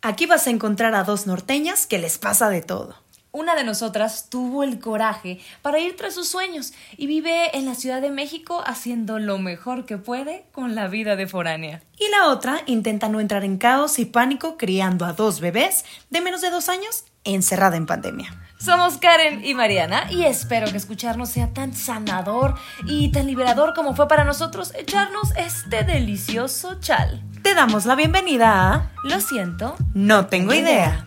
Aquí vas a encontrar a dos norteñas que les pasa de todo. Una de nosotras tuvo el coraje para ir tras sus sueños y vive en la Ciudad de México haciendo lo mejor que puede con la vida de foránea. Y la otra intenta no entrar en caos y pánico criando a dos bebés de menos de dos años encerrada en pandemia. Somos Karen y Mariana y espero que escucharnos sea tan sanador y tan liberador como fue para nosotros echarnos este delicioso chal. Te damos la bienvenida a Lo siento, No tengo idea.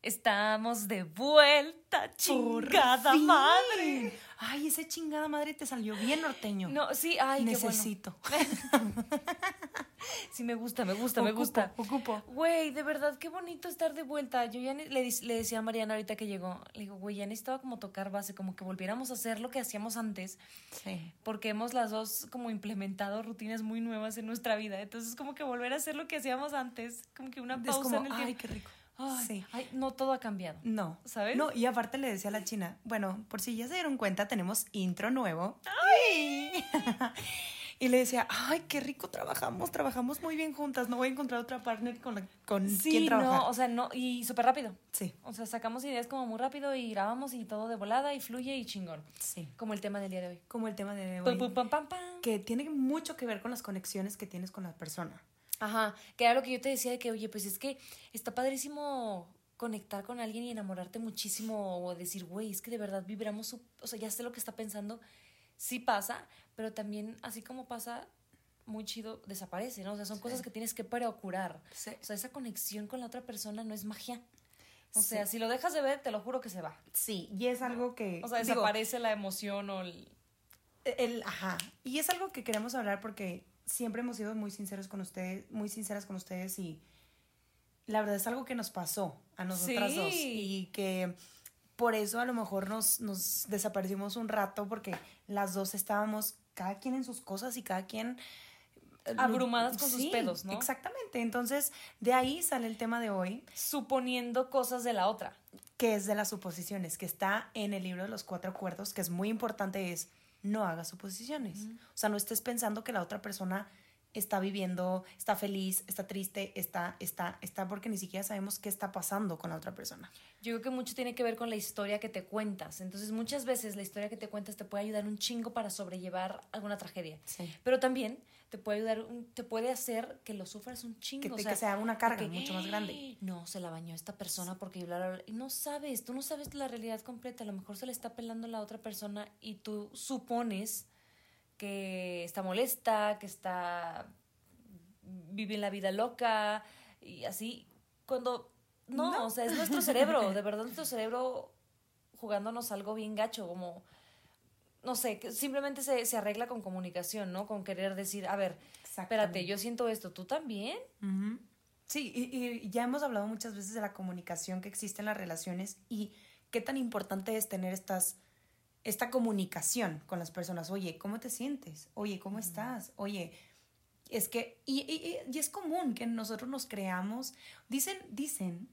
estamos de vuelta, chingada madre. Ay, ese chingada madre te salió bien norteño. No, sí, ay, qué bueno. Necesito. Sí, me gusta, me gusta, me gusta. ocupo. Güey, de verdad, qué bonito estar de vuelta. Yo ya le, le decía a Mariana ahorita que llegó, le digo, güey, ya necesitaba como tocar base, como que volviéramos a hacer lo que hacíamos antes, Sí. porque hemos las dos como implementado rutinas muy nuevas en nuestra vida. Entonces, como que volver a hacer lo que hacíamos antes, como que una Es pausa como, en el ay, tiempo. qué rico. Ay, Sí. ay, no todo ha cambiado. No. ¿Sabes? No, y aparte le decía a la china, bueno, por si ya se dieron cuenta, tenemos intro nuevo. ¡Ay! y le decía, ay, qué rico trabajamos, trabajamos muy bien juntas, no voy a encontrar otra partner con, la, con Sí, quien trabajar. no, o sea, no, y súper rápido. sí, O sea, sacamos ideas como muy rápido y grabamos y todo de volada y fluye y chingón. sí. Como el tema del día de hoy. Como el tema de Pum, hoy, pum, pam, pam, pam. que tiene mucho que ver con las conexiones que tienes con la persona. Ajá, que era lo que yo te decía de que, oye, pues es que está padrísimo conectar con alguien y enamorarte muchísimo o decir, güey, es que de verdad vibramos, su- o sea, ya sé lo que está pensando, sí pasa, pero también así como pasa, muy chido, desaparece, ¿no? O sea, son cosas que tienes que procurar. Sí. O sea, esa conexión con la otra persona no es magia. O Sí. sea, si lo dejas de ver, te lo juro que se va. Sí, y es algo que... O sea, digo, desaparece la emoción o el... El, ajá. Y es algo que queremos hablar porque siempre hemos sido muy sinceros con ustedes, muy sinceras con ustedes y la verdad es algo que nos pasó a nosotras Sí. dos y que por eso a lo mejor nos, nos desaparecimos un rato porque las dos estábamos cada quien en sus cosas y cada quien eh, Abrumadas con sus pedos, ¿no? Exactamente. Entonces, de ahí sale el tema de hoy, suponiendo cosas de la otra. que es de las suposiciones, que está en el libro de los cuatro acuerdos, que es muy importante, es no hagas suposiciones. O sea, no estés pensando que la otra persona está viviendo, está feliz, está triste, está, está, está, porque ni siquiera sabemos qué está pasando con la otra persona. Yo creo que mucho tiene que ver con la historia que te cuentas. Entonces, muchas veces la historia que te cuentas te puede ayudar un chingo para sobrellevar alguna tragedia. Sí. Pero también te puede ayudar, un- te puede hacer que lo sufras un chingo. Que, te- o sea, que sea una carga que, mucho más grande. No, se la bañó esta persona porque bla, bla, bla". Y no sabes, tú no sabes la realidad completa. A lo mejor se le está pelando a la otra persona y tú supones que está molesta, que está vive la vida loca y así cuando no, No. o sea, es nuestro cerebro, de verdad nuestro cerebro jugándonos algo bien gacho, como no sé, que simplemente se, se arregla con comunicación, ¿no? Con querer decir, a ver, espérate, yo siento esto, ¿tú también? Sí, y, y ya hemos hablado muchas veces de la comunicación que existe en las relaciones y qué tan importante es tener estas, esta comunicación con las personas. Oye, ¿cómo te sientes? Oye, ¿cómo estás? Oye, es que, y, y- y- y es común que nosotros nos creamos, dicen, dicen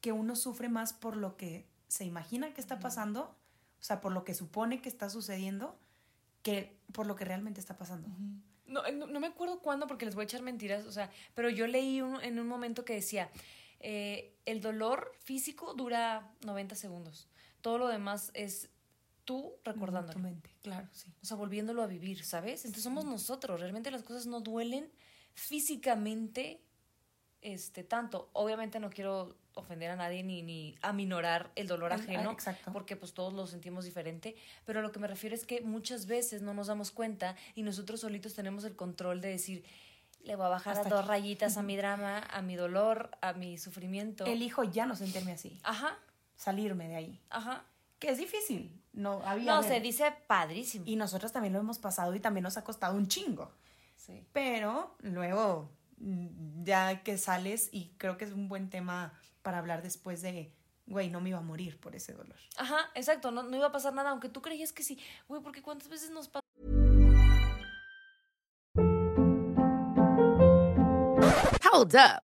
que uno sufre más por lo que se imagina que está pasando, o sea, por lo que supone que está sucediendo, que por lo que realmente está pasando. No, no, no me acuerdo cuándo porque les voy a echar mentiras, o sea, pero yo leí un- en un momento que decía, eh, el dolor físico dura 90 segundos, todo lo demás es tú recordándolo. Tu mente, claro, sí. O sea, volviéndolo a vivir, ¿sabes? Entonces somos nosotros. Realmente las cosas no duelen físicamente este, tanto. Obviamente no quiero ofender a nadie ni, ni aminorar el dolor El- ajeno. ah, exacto. Porque pues todos lo sentimos diferente. Pero lo que me refiero es que muchas veces no nos damos cuenta y nosotros solitos tenemos el control de decir, le voy a bajar Hasta a dos aquí". rayitas a mi drama, a mi dolor, a mi sufrimiento. Elijo ya no sentirme así, Ajá, salirme de ahí. ajá. Que es difícil. No, había. No, se dice padrísimo. Y nosotros también lo hemos pasado y también nos ha costado un chingo. Sí. Pero luego, ya que sales, y creo que es un buen tema para hablar después de, güey, no me iba a morir por ese dolor. Ajá, exacto, no, no iba a pasar nada, aunque tú creías que sí. Güey, porque cuántas veces nos pasa. Hold up.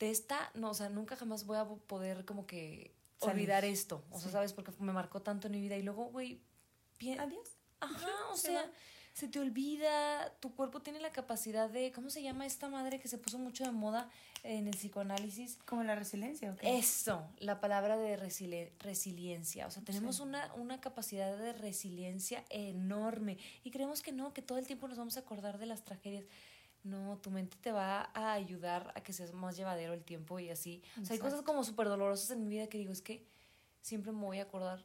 de esta, no, o sea, nunca jamás voy a poder como que olvidar esto. O sea, ¿sabes? Porque me marcó tanto en mi vida. Y luego, güey, adiós. Ajá, o sea, se te olvida, tu cuerpo tiene la capacidad de, ¿cómo se llama esta madre que se puso mucho de moda en el psicoanálisis? Como la resiliencia, ¿ok? Eso, la palabra de resiliencia. O sea, tenemos una, una capacidad de resiliencia enorme y creemos que no, que todo el tiempo nos vamos a acordar de las tragedias. No, tu mente te va a ayudar a que seas más llevadero el tiempo y así. O sea, hay cosas como súper dolorosas en mi vida que digo, es que siempre me voy a acordar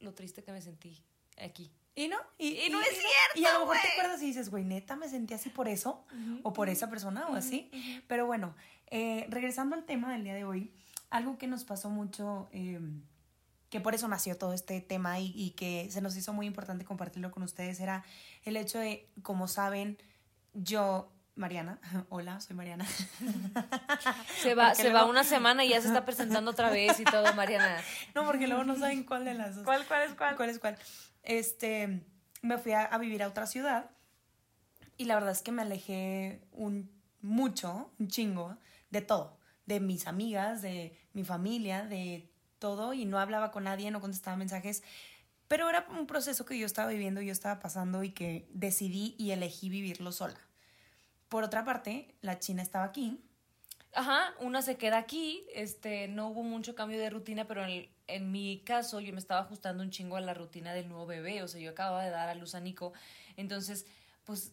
lo triste que me sentí aquí. Y no, y, no es cierto. Y a lo mejor te acuerdas y dices, güey, neta, me sentí así por eso, o por esa persona, o así. Pero bueno, eh, regresando al tema del día de hoy, algo que nos pasó mucho, em, que por eso nació todo este tema y, y, que se nos hizo muy importante compartirlo con ustedes, era el hecho de, como saben, yo Mariana, hola, soy Mariana. Se va, se va una semana y ya se está presentando otra vez y todo, Mariana. No, porque luego no saben cuál de las dos. ¿Cuál, cuál es cuál? ¿Cuál es cuál? Este, me fui a, vivir a otra ciudad y la verdad es que me alejé un mucho, un chingo, de todo. De mis amigas, de mi familia, de todo y no hablaba con nadie, no contestaba mensajes. Pero era un proceso que yo estaba viviendo, yo estaba pasando y que decidí y elegí vivirlo sola. Por otra parte, la China estaba aquí. Ajá, una se queda aquí, este, no hubo mucho cambio de rutina, pero en, en mi caso yo me estaba ajustando un chingo a la rutina del nuevo bebé, o sea, yo acababa de dar a luz a Nico, entonces, pues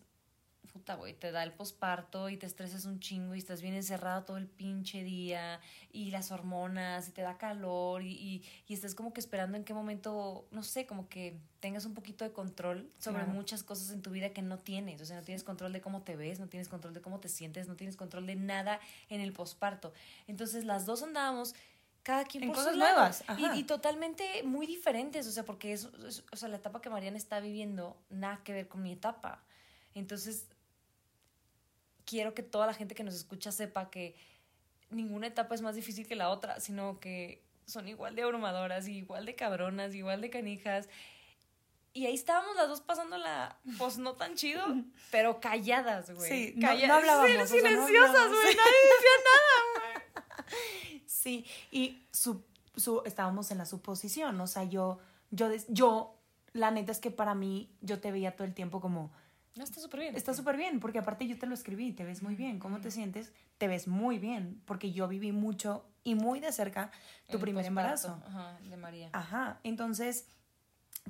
puta, güey, te da el posparto y te estresas un chingo y estás bien encerrado todo el pinche día y las hormonas y te da calor y, y, y estás como que esperando en qué momento, no sé, como que tengas un poquito de control sobre muchas cosas en tu vida que no tienes. O sea, no tienes control de cómo te ves, no tienes control de cómo te sientes, no tienes control de nada en el posparto. Entonces, las dos andábamos cada quien en por cosas nuevas y, y, totalmente muy diferentes o sea porque es, o sea la etapa que Mariana está viviendo nada que ver con mi etapa entonces quiero que toda la gente que nos escucha sepa que ninguna etapa es más difícil que la otra, sino que son igual de abrumadoras, igual de cabronas, igual de canijas. Y ahí estábamos las dos pasando la, pues no tan chido, pero calladas, güey. Sí, no, hablábamos. silenciosas, güey, nadie decía nada, güey. Sí, y su, su, estábamos en la suposición, o sea, yo, yo, yo, la neta es que para mí, yo te veía todo el tiempo como no, está súper bien. Está súper bien, porque aparte yo te lo escribí, te ves muy bien. ¿Cómo te sientes? Te ves muy bien, porque yo viví mucho y muy de cerca tu primer embarazo. Ajá, de María. Ajá, entonces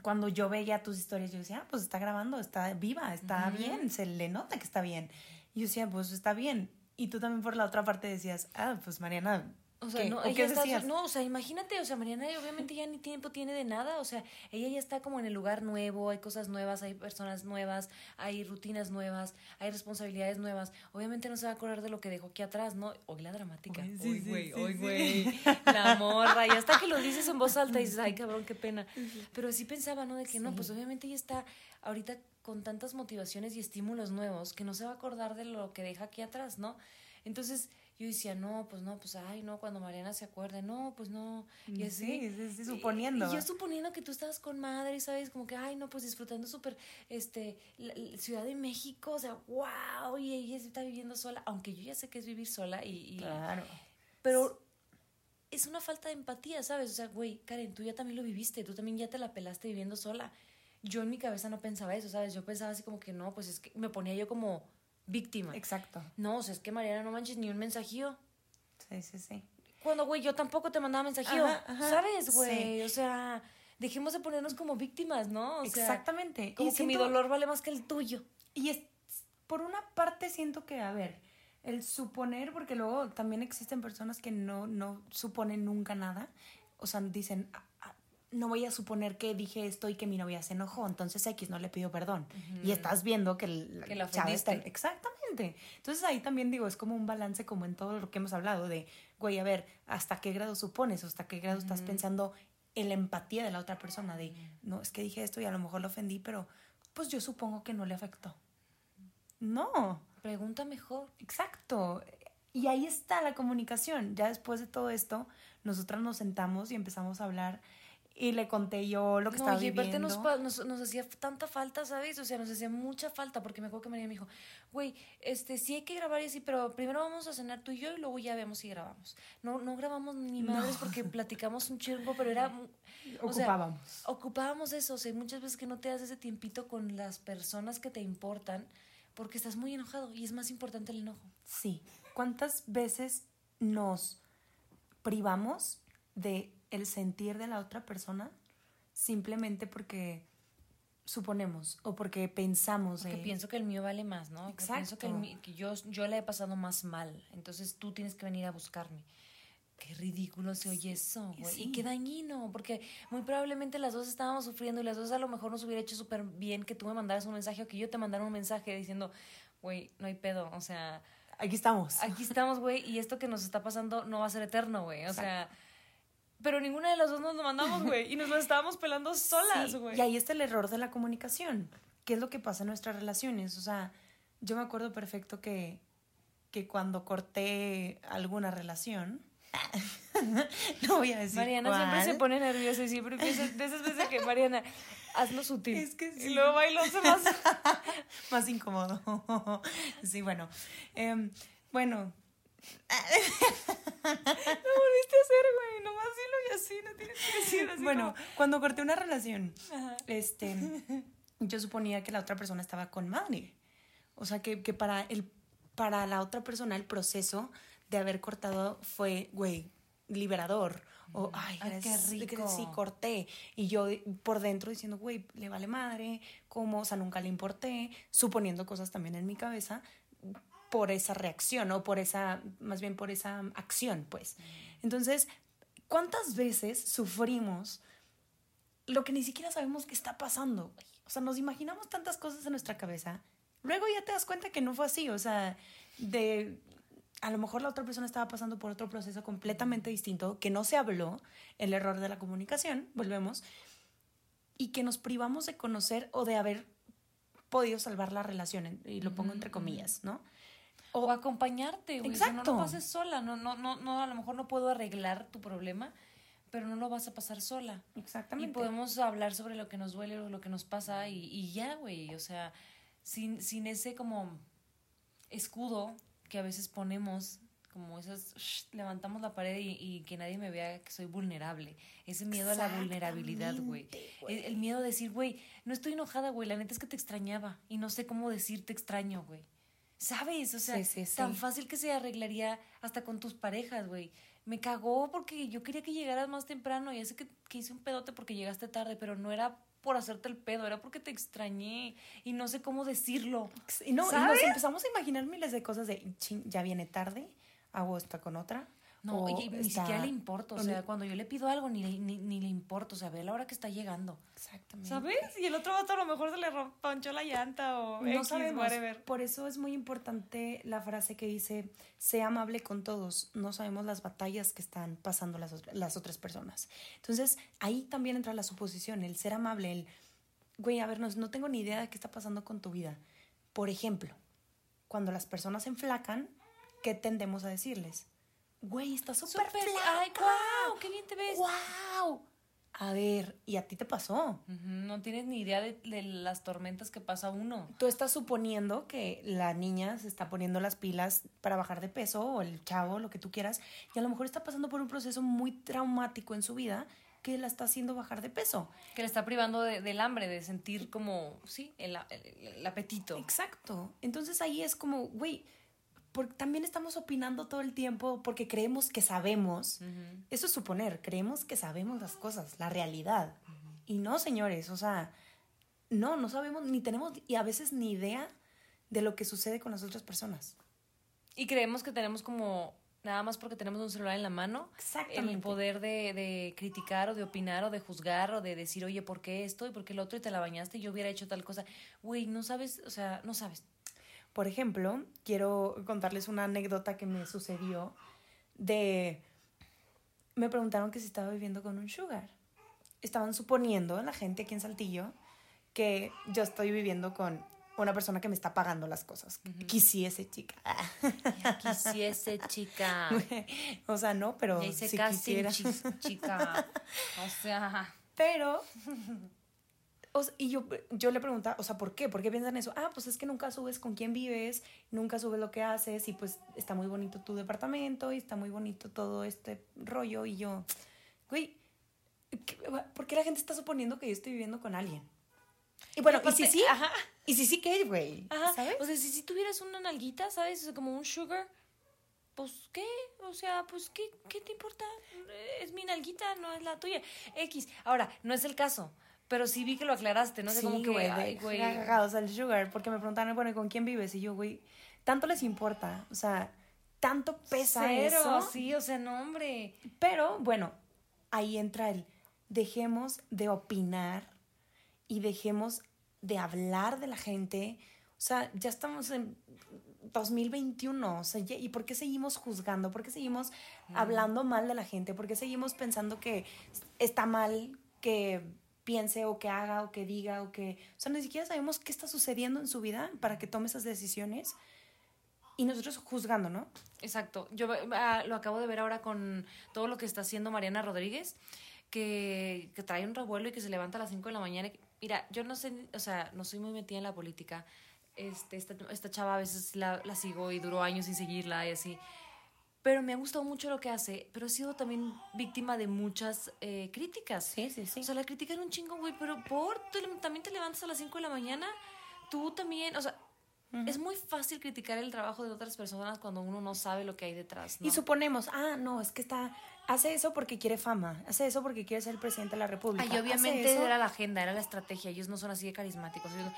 cuando yo veía tus historias, yo decía, ah, pues está grabando, está viva, está bien, se le nota que está bien. Y yo decía, pues está bien. Y tú también por la otra parte decías, ah, pues Mariana, o sea, no, ella está, no, o sea, imagínate, o sea, Mariana obviamente ya ni tiempo tiene de nada, o sea, ella ya está como en el lugar nuevo, hay cosas nuevas, hay personas nuevas, hay rutinas nuevas, hay responsabilidades nuevas. Obviamente no se va a acordar de lo que dejó aquí atrás, ¿no? Hoy la dramática. Hoy, güey, hoy, güey. La morra, y hasta que lo dices en voz alta y dices, ay, cabrón, qué pena. Pero sí pensaba, ¿no? De que no, pues obviamente ella está ahorita con tantas motivaciones y estímulos nuevos que no se va a acordar de lo que deja aquí atrás, ¿no? Entonces, yo decía, no, pues no, pues ay, no, cuando Mariana se acuerde, no, pues no. Y así. Sí, suponiendo. Y, yo suponiendo que tú estabas con madre, ¿sabes? Como que, ay, no, pues disfrutando súper, este, la, Ciudad de México, o sea, wow, y ella está viviendo sola, aunque yo ya sé que es vivir sola y. claro. Pero es una falta de empatía, ¿sabes? O sea, güey, Karen, tú ya también lo viviste, tú también ya te la pelaste viviendo sola. Yo en mi cabeza no pensaba eso, ¿sabes? Yo pensaba así como que no, pues es que me ponía yo como víctima. Exacto. No, o sea, es que Mariana no manches ni un mensajío. Sí, sí, sí. Cuando, güey, yo tampoco te mandaba mensajío. ¿Sabes, güey? O sea, dejemos de ponernos como víctimas, ¿no? Exactamente. Como que mi dolor vale más que el tuyo. Y es, por una parte siento que, a ver, el suponer, porque luego también existen personas que no, no suponen nunca nada. O sea, dicen, no voy a suponer que dije esto y que mi novia se enojó, entonces X no le pidió perdón. Y estás viendo que, el, Que la está-. Exactamente. Entonces ahí también digo, es como un balance como en todo lo que hemos hablado de, güey, a ver, ¿hasta qué grado supones? ¿Hasta qué grado estás pensando en la empatía de la otra persona? De, no, es que dije esto y a lo mejor lo ofendí, pero pues yo supongo que no le afectó. No. Pregunta mejor. Exacto. Y ahí está la comunicación. Ya después de todo esto, nosotras nos sentamos y empezamos a hablar y le conté yo lo que No, estaba y aparte viviendo. nos, pa- nos, nos hacía tanta falta, ¿sabes? O sea, nos hacía mucha falta, porque me acuerdo que María me dijo, güey, este, sí hay que grabar y así, pero primero vamos a cenar tú y yo y luego ya vemos si grabamos. No, no grabamos ni madres porque platicamos un chingo, pero era... o sea, Ocupábamos. ocupábamos eso, o sea, muchas veces que no te das ese tiempito con las personas que te importan porque estás muy enojado y es más importante el enojo. Sí. ¿Cuántas veces nos privamos de el sentir de la otra persona simplemente porque suponemos o porque pensamos Porque de- pienso que el mío vale más, ¿no? Que pienso que, el Exacto. mi- que yo, yo le he pasado más mal. Entonces tú tienes que venir a buscarme. Qué ridículo se oye eso, güey. sí. Y qué dañino, porque muy probablemente las dos estábamos sufriendo y las dos a lo mejor nos hubiera hecho súper bien que tú me mandaras un mensaje o que yo te mandara un mensaje diciendo, güey, no hay pedo. O sea, Aquí estamos. aquí estamos, güey, y esto que nos está pasando no va a ser eterno, güey. O sea, pero ninguna de las dos nos lo mandamos, güey. Y nos lo estábamos pelando solas, Sí, güey. Y ahí está el error de la comunicación. ¿Qué es lo que pasa en nuestras relaciones? O sea, yo me acuerdo perfecto que, que cuando corté alguna relación, no voy a decir Mariana siempre cuál. se pone nerviosa y siempre piensa de esas veces que Mariana, hazlo sutil. Es que sí. Y luego bailó más. más incómodo. sí, bueno. Em, bueno, Lo volviste a hacer, güey. Nomás dilo y así, no tienes que decir así. bueno, cuando corté una relación, Ajá. este, yo suponía que la otra persona estaba con madre. O sea, que, que para, el, para la otra persona el proceso de haber cortado fue, güey, liberador. O, ay, Ay, qué rico. Sí, corté. Y yo por dentro diciendo, güey, le vale madre, ¿cómo? O sea, nunca le importé, suponiendo cosas también en mi cabeza por esa reacción o por esa, más bien por esa acción, pues. Entonces, ¿cuántas veces sufrimos lo que ni siquiera sabemos que está pasando? O sea, nos imaginamos tantas cosas en nuestra cabeza. Luego ya te das cuenta que no fue así. O sea, de a lo mejor la otra persona estaba pasando por otro proceso completamente distinto, que no se habló, el error de la comunicación, volvemos, y que nos privamos de conocer o de haber podido salvar la relación, y lo pongo entre comillas, ¿no? O acompañarte, güey. O sea, no Exacto. lo pases sola. No, no, no, no, a lo mejor no puedo arreglar tu problema, pero no lo vas a pasar sola. Y Exactamente. podemos hablar sobre lo que nos duele o lo que nos pasa y, y ya, güey. O sea, sin, sin ese como escudo que a veces ponemos, como esas, shh, levantamos la pared y, y que nadie me vea que soy vulnerable. Ese miedo a la vulnerabilidad, güey. El, el miedo a decir, güey, no estoy enojada, güey. La neta es que te extrañaba y no sé cómo decir te extraño, güey. ¿Sabes? O sea, Sí, sí, sí. tan fácil que se arreglaría hasta con tus parejas, güey. Me cagó porque yo quería que llegaras más temprano y sé que, que hice un pedote porque llegaste tarde, pero no era por hacerte el pedo, era porque te extrañé y no sé cómo decirlo. Y no, y ¿Sabes? nos empezamos a imaginar miles de cosas de, "Chin, ya viene tarde, hago esto con otra. No, y, ni está- siquiera le importa, o sea, ni- cuando yo le pido algo ni, ni, ni le importa, o sea, ve la hora que está llegando. Exactamente. ¿Sabes? Y el otro vato a lo mejor se le ponchó la llanta o No X, sabemos. whatever. Por eso es muy importante la frase que dice, sea amable con todos. No sabemos las batallas que están pasando las, las otras personas. Entonces, ahí también entra la suposición, el ser amable, el, güey, a ver, no, no tengo ni idea de qué está pasando con tu vida. Por ejemplo, cuando las personas se enflacan, ¿qué tendemos a decirles? Güey, estás súper flaca. ay, guau, qué bien te ves. ¡Wow! A ver, ¿y a ti te pasó? No tienes ni idea de, de las tormentas que pasa uno. Tú estás suponiendo que la niña se está poniendo las pilas para bajar de peso o el chavo, lo que tú quieras, y a lo mejor está pasando por un proceso muy traumático en su vida que la está haciendo bajar de peso. Que le está privando de- del hambre, de sentir como, sí, el, el- el apetito. Exacto. Entonces ahí es como, güey, porque también estamos opinando todo el tiempo porque creemos que sabemos. Eso es suponer, creemos que sabemos las cosas, la realidad. Y no, señores, o sea, no, no sabemos, ni tenemos, y a veces ni idea de lo que sucede con las otras personas. Y creemos que tenemos como nada más porque tenemos un celular en la mano, el poder de, de criticar o de opinar o de juzgar o de decir, oye, ¿por qué esto y por qué el otro y te la bañaste y yo hubiera hecho tal cosa? Güey, no sabes, o sea, no sabes. Por ejemplo, quiero contarles una anécdota que me sucedió de... Me preguntaron que si estaba viviendo con un sugar. Estaban suponiendo, la gente aquí en Saltillo, que yo estoy viviendo con una persona que me está pagando las cosas. Quisiese, chica. Quisiese, chica. o sea, no, pero si casting, quisiera. chica. O sea, Pero, o sea, y yo, yo le preguntaba, o sea, ¿por qué? ¿Por qué piensan eso? Ah, pues es que nunca subes con quién vives, nunca subes lo que haces y pues está muy bonito tu departamento y está muy bonito todo este rollo y yo, güey, ¿qué- ¿por qué la gente está suponiendo que yo estoy viviendo con alguien? Y bueno, y, si sí, ajá. y si sí, ¿qué, güey? Ajá. ¿Sabes? O sea, si, si tuvieras una nalguita, ¿sabes? O sea, como un sugar, pues, ¿qué? O sea, pues, ¿qué, ¿qué te importa? Es mi nalguita, no es la tuya. X. Ahora, no es el caso, pero sí vi que lo aclaraste, ¿no? Sea, sí, como que, güey, ay, güey. sea, el sugar, porque me preguntaron, bueno, ¿y ¿con quién vives? Y yo, güey, tanto les importa, o sea, tanto pesa Cero, eso. sí, o sea, no, hombre. Pero bueno, ahí entra el dejemos de opinar y dejemos de hablar de la gente. O sea, ya estamos en 2021. O sea, ¿y por qué seguimos juzgando? ¿Por qué seguimos hablando mal de la gente? ¿Por qué seguimos pensando que está mal que piense o que haga o que diga o que... O sea, ni siquiera sabemos qué está sucediendo en su vida para que tome esas decisiones. Y nosotros juzgando, ¿no? Exacto. Yo ah, lo acabo de ver ahora con todo lo que está haciendo Mariana Rodríguez, que, que trae un revuelo y que se levanta a las 5 de la mañana. Mira, yo no sé, o sea, no soy muy metida en la política. Este, esta, esta chava a veces la, la sigo y duró años sin seguirla y así. Pero me ha gustado mucho lo que hace, pero he sido también víctima de muchas eh, críticas. Sí, sí, sí. O sea, la critican un chingo, güey, pero por, tú también te levantas a las 5 de la mañana, tú también, o sea, es muy fácil criticar el trabajo de otras personas cuando uno no sabe lo que hay detrás, ¿no? Y suponemos, ah, no, es que está, hace eso porque quiere fama, hace eso porque quiere ser presidente de la República. Ay, obviamente eso- era la agenda, era la estrategia, ellos no son así de carismáticos. ellos no-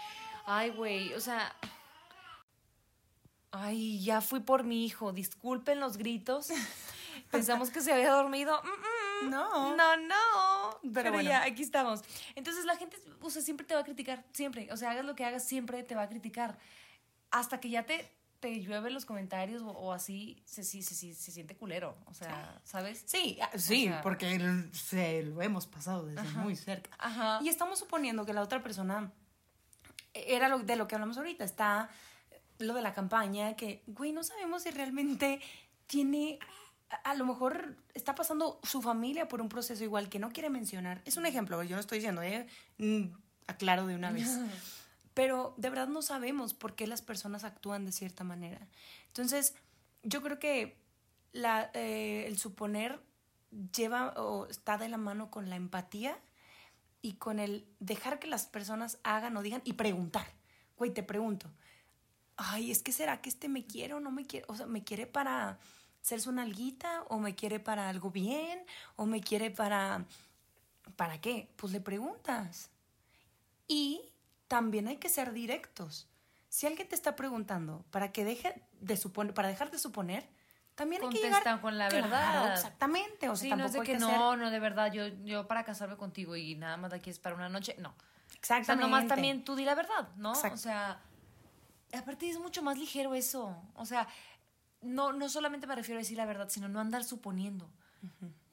Ay, güey, o sea... Ay, ya fui por mi hijo, disculpen los gritos. Pensamos que se había dormido. Mm, mm. No. No, no. Pero Pero, bueno. ya, aquí estamos. Entonces la gente, o sea, siempre te va a criticar, siempre. O sea, hagas lo que hagas, siempre te va a criticar. Hasta que ya te, te llueve los comentarios o, o así, se, se, sí, se siente culero. O sea, ¿sabes? Sí, ah, sí, O sea- porque se lo hemos pasado desde muy cerca. Ajá. Y estamos suponiendo que la otra persona era lo, de lo que hablamos ahorita, está lo de la campaña, que, güey, no sabemos si realmente tiene, a, a lo mejor está pasando su familia por un proceso igual que no quiere mencionar. Es un ejemplo, yo no estoy diciendo, eh, Mm, aclaro de una vez. Pero de verdad no sabemos por qué las personas actúan de cierta manera. Entonces, yo creo que la, eh, el suponer lleva o está de la mano con la empatía y con el dejar que las personas hagan o digan y preguntar. Güey, te pregunto, ay, es que será que este me quiere o no me quiere, o sea, me quiere para ser su nalguita o me quiere para algo bien o me quiere para ¿para qué? Pues le preguntas. Y también hay que ser directos. Si alguien te está preguntando para que deje de suponer, para dejar de suponer, también hay que Contestan llegar con la Claro, verdad. exactamente. O sea, sí, no es tampoco de hay que, que hacer- no, no, de verdad, yo, yo para casarme contigo y nada más de aquí es para una noche, no. O sea, Exactamente. nomás también tú di la verdad, ¿no? O sea, aparte es mucho más ligero eso. O sea, no, no solamente me refiero a decir la verdad, sino no andar suponiendo.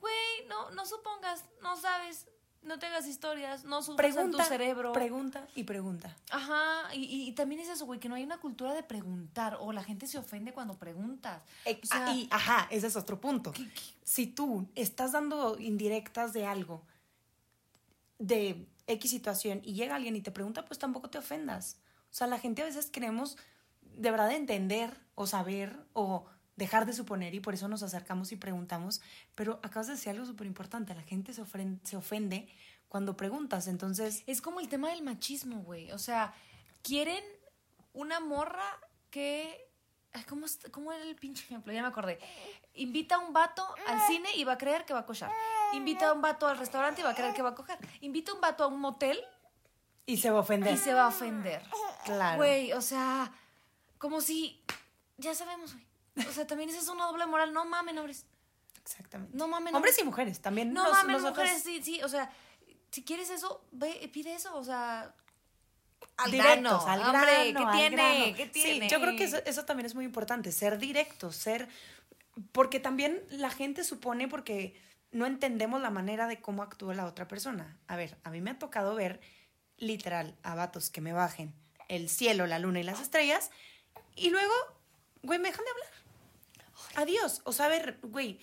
Güey, no, no supongas, no sabes, no te hagas historias, no en pregunta, tu cerebro. pregunta y pregunta. Ajá, y, y- y también es eso, güey, que no hay una cultura de preguntar o la gente se ofende cuando preguntas. O sea, Ah, y, ajá, ese es otro punto. ¿qué- qué? Si tú estás dando indirectas de algo, de X situación, y llega alguien y te pregunta, pues tampoco te ofendas. O sea, la gente a veces queremos de verdad entender o saber o dejar de suponer y por eso nos acercamos y preguntamos. Pero acabas de decir algo súper importante, la gente se, ofren- se ofende cuando preguntas. Entonces, Es como el tema del machismo, güey. O sea, quieren una morra que. Ay, ¿cómo, ¿Cómo era el pinche ejemplo? Ya me acordé. Invita a un vato al cine y va a creer que va a cochar. Invita a un vato al restaurante y va a creer que va a coger. Invita a un vato a un motel y se va a ofender. y se va a ofender. Claro. Güey, o sea, como si. Ya sabemos, güey. O sea, también esa es una doble moral. No mamen, hombres. Exactamente. No mamen. Hombres y mujeres también. No nos- mamen, nosotros- mujeres, sí, sí. O sea, si quieres eso, ve, pide eso. O sea, al directos, grano. al Hombre, grano, ¿qué tiene? grano. ¿Qué Sí, yo creo que eso, eso también es muy importante, ser directos, ser... Porque también la gente supone porque no entendemos la manera de cómo actúa la otra persona. A ver, a mí me ha tocado ver literal a vatos que me bajen el cielo, la luna y las estrellas y luego, güey, me dejan de hablar. Adiós. O sea, a ver, güey,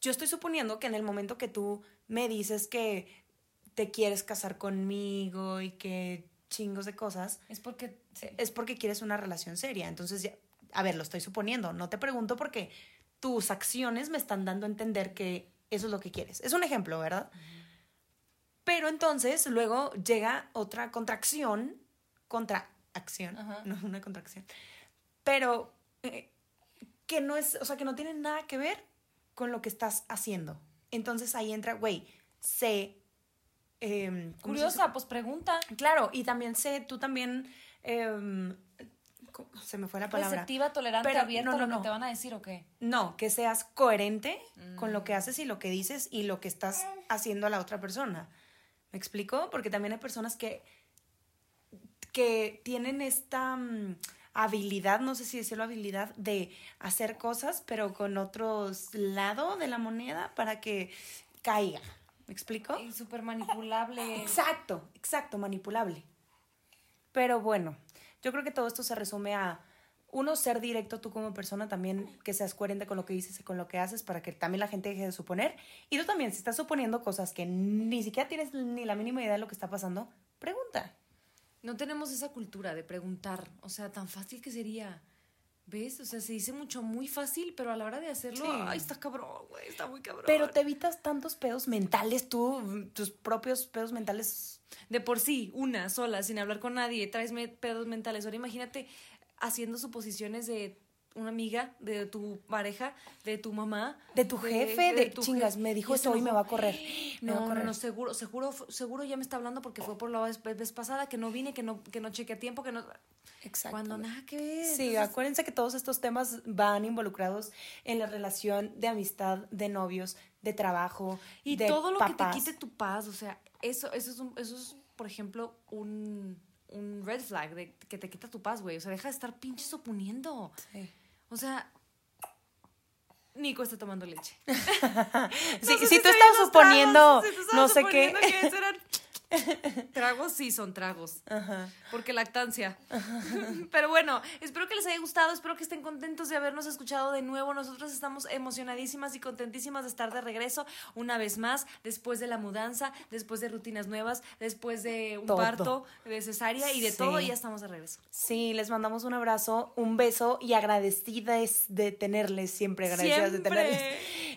yo estoy suponiendo que en el momento que tú me dices que te quieres casar conmigo y que chingos de cosas, Es porque. sí. es porque quieres una relación seria. Entonces, ya- a ver, lo estoy suponiendo. No te pregunto porque tus acciones me están dando a entender que eso es lo que quieres. Es un ejemplo, ¿verdad? Pero entonces luego llega otra contracción, contracción, Ajá. no una contracción, pero eh, que no es, o sea, que no tiene nada que ver con lo que estás haciendo. Entonces ahí entra, güey, sé... em. Curiosa, pues pregunta. Claro, y también sé, tú también, em, se me fue la palabra. Receptiva, tolerante, Pero, abierta no, a lo no, que te no. van a decir o qué. No, que seas coherente con lo Mm. que haces y lo que dices y lo que estás haciendo a la otra persona. ¿Me explico? Porque también hay personas que, que tienen esta mm, habilidad, no sé si decirlo habilidad, de hacer cosas, pero con otro lado de la moneda para que caiga. ¿Me explico? Y súper manipulable. Exacto, exacto, manipulable. Pero bueno, yo creo que todo esto se resume a uno ser directo tú como persona también que seas coherente con lo que dices y con lo que haces para que también la gente deje de suponer y tú también si estás suponiendo cosas que ni siquiera tienes ni la mínima idea de lo que está pasando pregunta No tenemos esa cultura de preguntar. O sea, tan fácil que sería. ¿Ves? O sea, se dice mucho muy fácil, pero a la hora de hacerlo, Sí. ay, está cabrón, güey, está muy cabrón. pero te evitas tantos pedos mentales tú tus propios pedos mentales de por sí, una sola, sin hablar con nadie, traes pedos mentales. Ahora imagínate haciendo suposiciones de una amiga, de tu pareja, de tu mamá. De tu jefe, de tu chingas, me dijo esto se y me va a correr. va a No, no, no, seguro, seguro, seguro ya me está hablando porque fue por la vez, vez pasada que no vine, que no, que no chequeé a tiempo, que no. Exacto. Cuando nada que ver. Sí, Entonces, acuérdense que todos estos temas van involucrados en la relación de amistad, de novios, de trabajo Y de todo lo papás. que te quite tu paz, o sea, eso, eso es, un- eso es por ejemplo, un, un red flag de que te quita tu paz, güey. O sea, deja de estar pinche suponiendo. Sí. O sea, Nico está tomando leche. Sí, No si tú estás suponiendo tragos, si tú no sé qué. que eran tragos, sí son tragos. Ajá. Porque lactancia. Pero bueno, espero que les haya gustado, espero que estén contentos de habernos escuchado de nuevo. Nosotros estamos emocionadísimas y contentísimas de estar de regreso una vez más, después de la mudanza, después de rutinas nuevas, después de un Todo. parto, de cesárea y de Sí. todo, y ya estamos de regreso. Sí, les mandamos un abrazo, un beso y agradecidas de tenerles, siempre agradecidas de tenerles.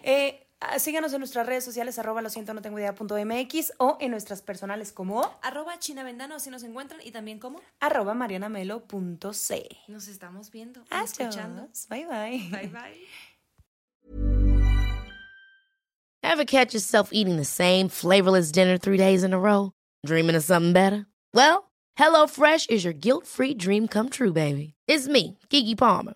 Eh, síganos en nuestras redes sociales, arroba lo siento, no tengo idea punto MX o en nuestras personales como Arroba China Vendano, así nos encuentran, y también como arroba marianamelo.c. nos estamos viendo, y escuchando. Adiós. Bye bye. Bye bye. Ever catch yourself eating the same flavorless dinner three days in a row? Dreaming of something better? Well, HelloFresh is your guilt free dream come true, baby. It's me, Kiki Palmer.